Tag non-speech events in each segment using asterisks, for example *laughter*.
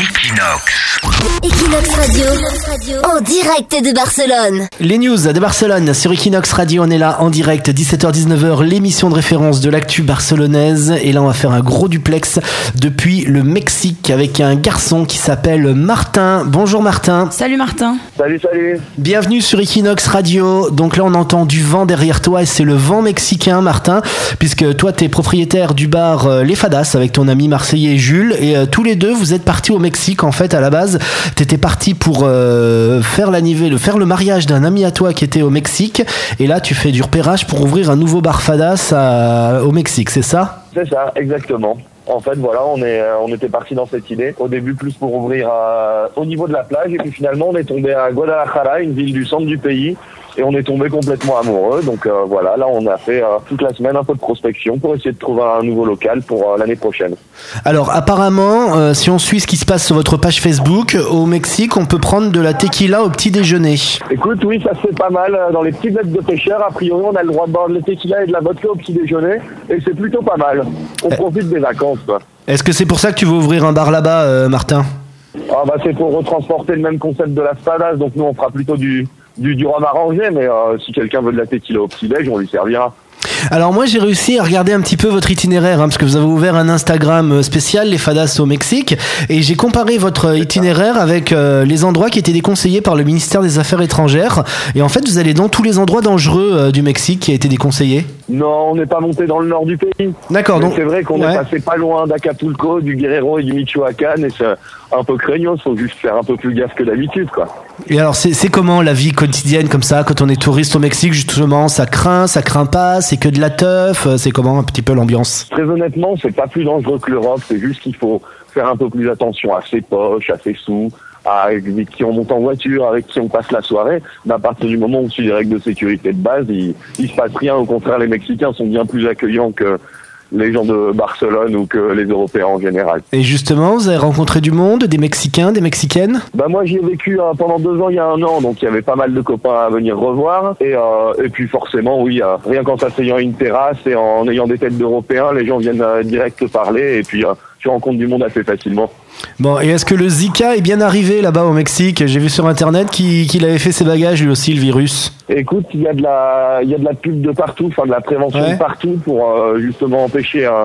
Equinox. Equinox Radio, en direct de Barcelone. Les news de Barcelone sur Equinox Radio, on est là en direct, 17h-19h, l'émission de référence de l'actu barcelonaise. Et là, on va faire un gros duplex depuis le Mexique avec un garçon qui s'appelle Martin. Bonjour Martin. Salut Martin. Salut, salut. Bienvenue sur Equinox Radio. Donc là, on entend du vent derrière toi et c'est le vent mexicain, Martin, puisque toi, tu es propriétaire du bar euh, Les Fadas avec ton ami marseillais Jules. Et euh, tous les deux, vous êtes partis au Mexique en fait à la base. T'étais parti pour euh, faire l'anniversaire, faire le mariage d'un ami à toi qui était au Mexique, et là tu fais du repérage pour ouvrir un nouveau bar Fadas au Mexique, c'est ça? C'est ça, exactement. En fait, voilà, on est, euh, on était parti dans cette idée. Au début, plus pour ouvrir euh, au niveau de la plage, et puis finalement, on est tombé à Guadalajara, une ville du centre du pays, et on est tombé complètement amoureux. Donc euh, voilà, là, on a fait euh, toute la semaine un peu de prospection pour essayer de trouver un nouveau local pour euh, l'année prochaine. Alors apparemment, si on suit ce qui se passe sur votre page Facebook, au Mexique, on peut prendre de la tequila au petit déjeuner. Écoute, oui, ça se fait pas mal dans les petites bêtes de pêcheurs. A priori, on a le droit de boire de la tequila et de la vodka au petit déjeuner, et c'est plutôt pas mal. On profite des vacances, quoi. Est-ce que c'est pour ça que tu veux ouvrir un bar là-bas, euh, Martin? Ah bah c'est pour retransporter le même concept de la spadas, donc nous on fera plutôt du, du, du rhum arrangé, mais euh, si quelqu'un veut de la tequila au petit-déj, on lui servira. Alors moi j'ai réussi à regarder un petit peu votre itinéraire hein, parce que vous avez ouvert un Instagram euh, spécial les Fadas au Mexique et j'ai comparé votre itinéraire avec euh, les endroits qui étaient déconseillés par le ministère des Affaires étrangères et en fait vous allez dans tous les endroits dangereux euh, du Mexique qui a été déconseillé. Non, on n'est pas monté dans le nord du pays. D'accord donc c'est vrai qu'on ouais. est passé pas loin d'Acapulco, du Guerrero et du Michoacán, et c'est un peu craignos, faut juste faire un peu plus gaffe que d'habitude, quoi. Et alors c'est comment la vie quotidienne comme ça quand on est touriste au Mexique justement ça craint ça craint pas c'est que de la teuf euh, c'est comment un petit peu l'ambiance? Très honnêtement, c'est pas plus dangereux que l'Europe, c'est juste qu'il faut faire un peu plus attention à ses poches, à ses sous, avec qui on monte en voiture, avec qui on passe la soirée. Mais à partir du moment où on suit les règles de sécurité de base, il, il se passe rien. Au contraire, les Mexicains sont bien plus accueillants que les gens de Barcelone ou que les Européens en général. Et justement vous avez rencontré du monde des Mexicains des Mexicaines? Bah moi j'y ai vécu euh, pendant deux ans il y a un an donc il y avait pas mal de copains à venir revoir. Et euh, et puis forcément oui euh, rien qu'en s'asseyant à une terrasse et en ayant des têtes d'Européens les gens viennent euh, direct te parler. Et puis euh, tu rencontres du monde assez facilement. Bon, et est-ce que le Zika est bien arrivé là-bas au Mexique? J'ai vu sur internet qu'il avait fait ses bagages lui aussi, le virus. Écoute il y a de la il y a de la pub de partout enfin de la prévention Ouais. de partout pour euh, justement empêcher euh,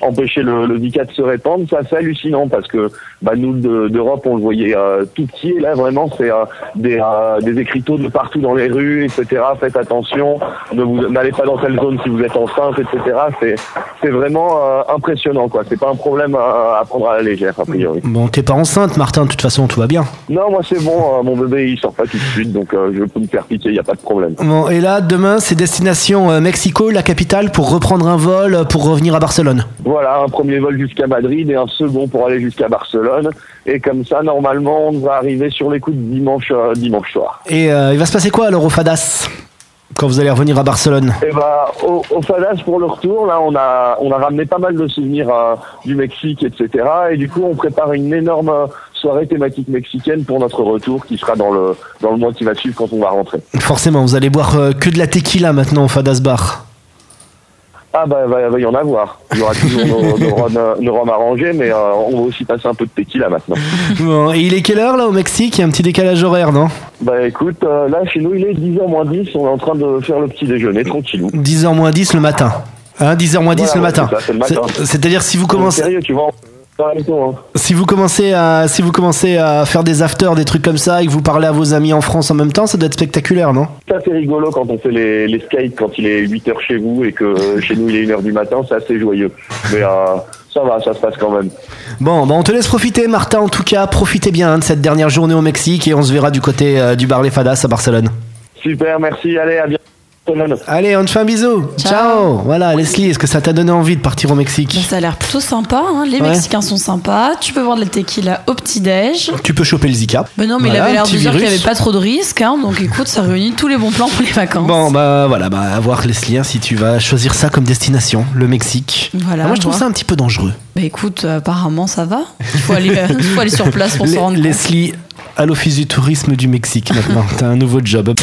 empêcher le, le Zika de se répandre c'est assez hallucinant parce que bah nous de- d'Europe on le voyait euh, tout petit et là vraiment c'est euh, des euh, des écriteaux de partout dans les rues etc faites attention ne vous n'allez pas dans telle zone si vous êtes enceinte etc c'est c'est vraiment euh, impressionnant quoi c'est pas un problème à, à prendre à la légère a priori Bon, t'es pas enceinte, Martin, de toute façon, tout va bien. non moi c'est bon euh, mon bébé il sort pas tout de suite donc euh, je peux me faire piquer il y a pas de problème Bon, et là, demain, c'est destination euh, Mexico, la capitale, pour reprendre un vol euh, pour revenir à Barcelone. Voilà, un premier vol jusqu'à Madrid et un second pour aller jusqu'à Barcelone. Et comme ça, normalement, on devrait arriver sur les coups de dimanche, euh, dimanche soir. Et euh, il va se passer quoi alors au Fadas quand vous allez revenir à Barcelone? Et bah, au, au Fadas pour le retour, là, on a, on a ramené pas mal de souvenirs euh, du Mexique, etc. Et du coup, on prépare une énorme soirée thématique mexicaine pour notre retour, qui sera dans le, dans le mois qui va suivre quand on va rentrer. Forcément, vous allez boire que de la tequila maintenant au Fadas Bar. Ah bah, va, va y en avoir. Il y aura toujours nos, *laughs* nos, rhums, euh, nos rhums arrangés, mais euh, on va aussi passer un peu de tequila maintenant. Bon, et il est quelle heure là au Mexique? Il y a un petit décalage horaire, non? Bah écoute, euh, là chez nous il est 10h moins 10, on est en train de faire le petit déjeuner tranquillou. 10h moins 10 le matin. Hein, 10h moins 10 Voilà, le matin. C'est-à-dire si vous commencez Sérieux, tu vois hein. Si vous commencez à si vous commencez à faire des afters, des trucs comme ça, et que vous parlez à vos amis en France en même temps, ça doit être spectaculaire, non? Ça c'est rigolo quand on fait les, les skates quand il est 8h chez vous et que euh, chez nous il est 1h du matin, c'est assez joyeux. Mais euh, ça va, ça se passe quand même. Bon, bah on te laisse profiter, Martin. En tout cas, profitez bien hein, de cette dernière journée au Mexique et on se verra du côté euh, du bar Les Fadas à Barcelone. Super, merci, allez, à bientôt. Allez, on te fait un bisou. Ciao. Ciao. Voilà, Leslie, est-ce que ça t'a donné envie de partir au Mexique Bah, ça a l'air plutôt sympa. hein. Les Ouais. Mexicains sont sympas. Tu peux boire de la tequila au petit-déj. Tu peux choper le Zika. Mais non, mais Voilà, il avait l'air de dire qu'il n'y avait pas trop de risques. hein. Donc écoute, ça réunit tous les bons plans pour les vacances. Bon, bah voilà, bah à voir Leslie, hein, si tu vas choisir ça comme destination, le Mexique. Voilà, Ah, moi, je trouve ça un petit peu dangereux. Bah écoute, apparemment ça va. Il faut aller, euh, *laughs* il faut aller sur place pour se rendre compte. Leslie, à l'Office du tourisme du Mexique maintenant. T'as un nouveau job.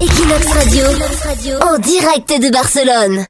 Equinox Radio, en direct de Barcelone.